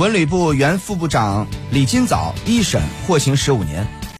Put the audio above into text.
文旅部原副部长李金早一审获刑十五年。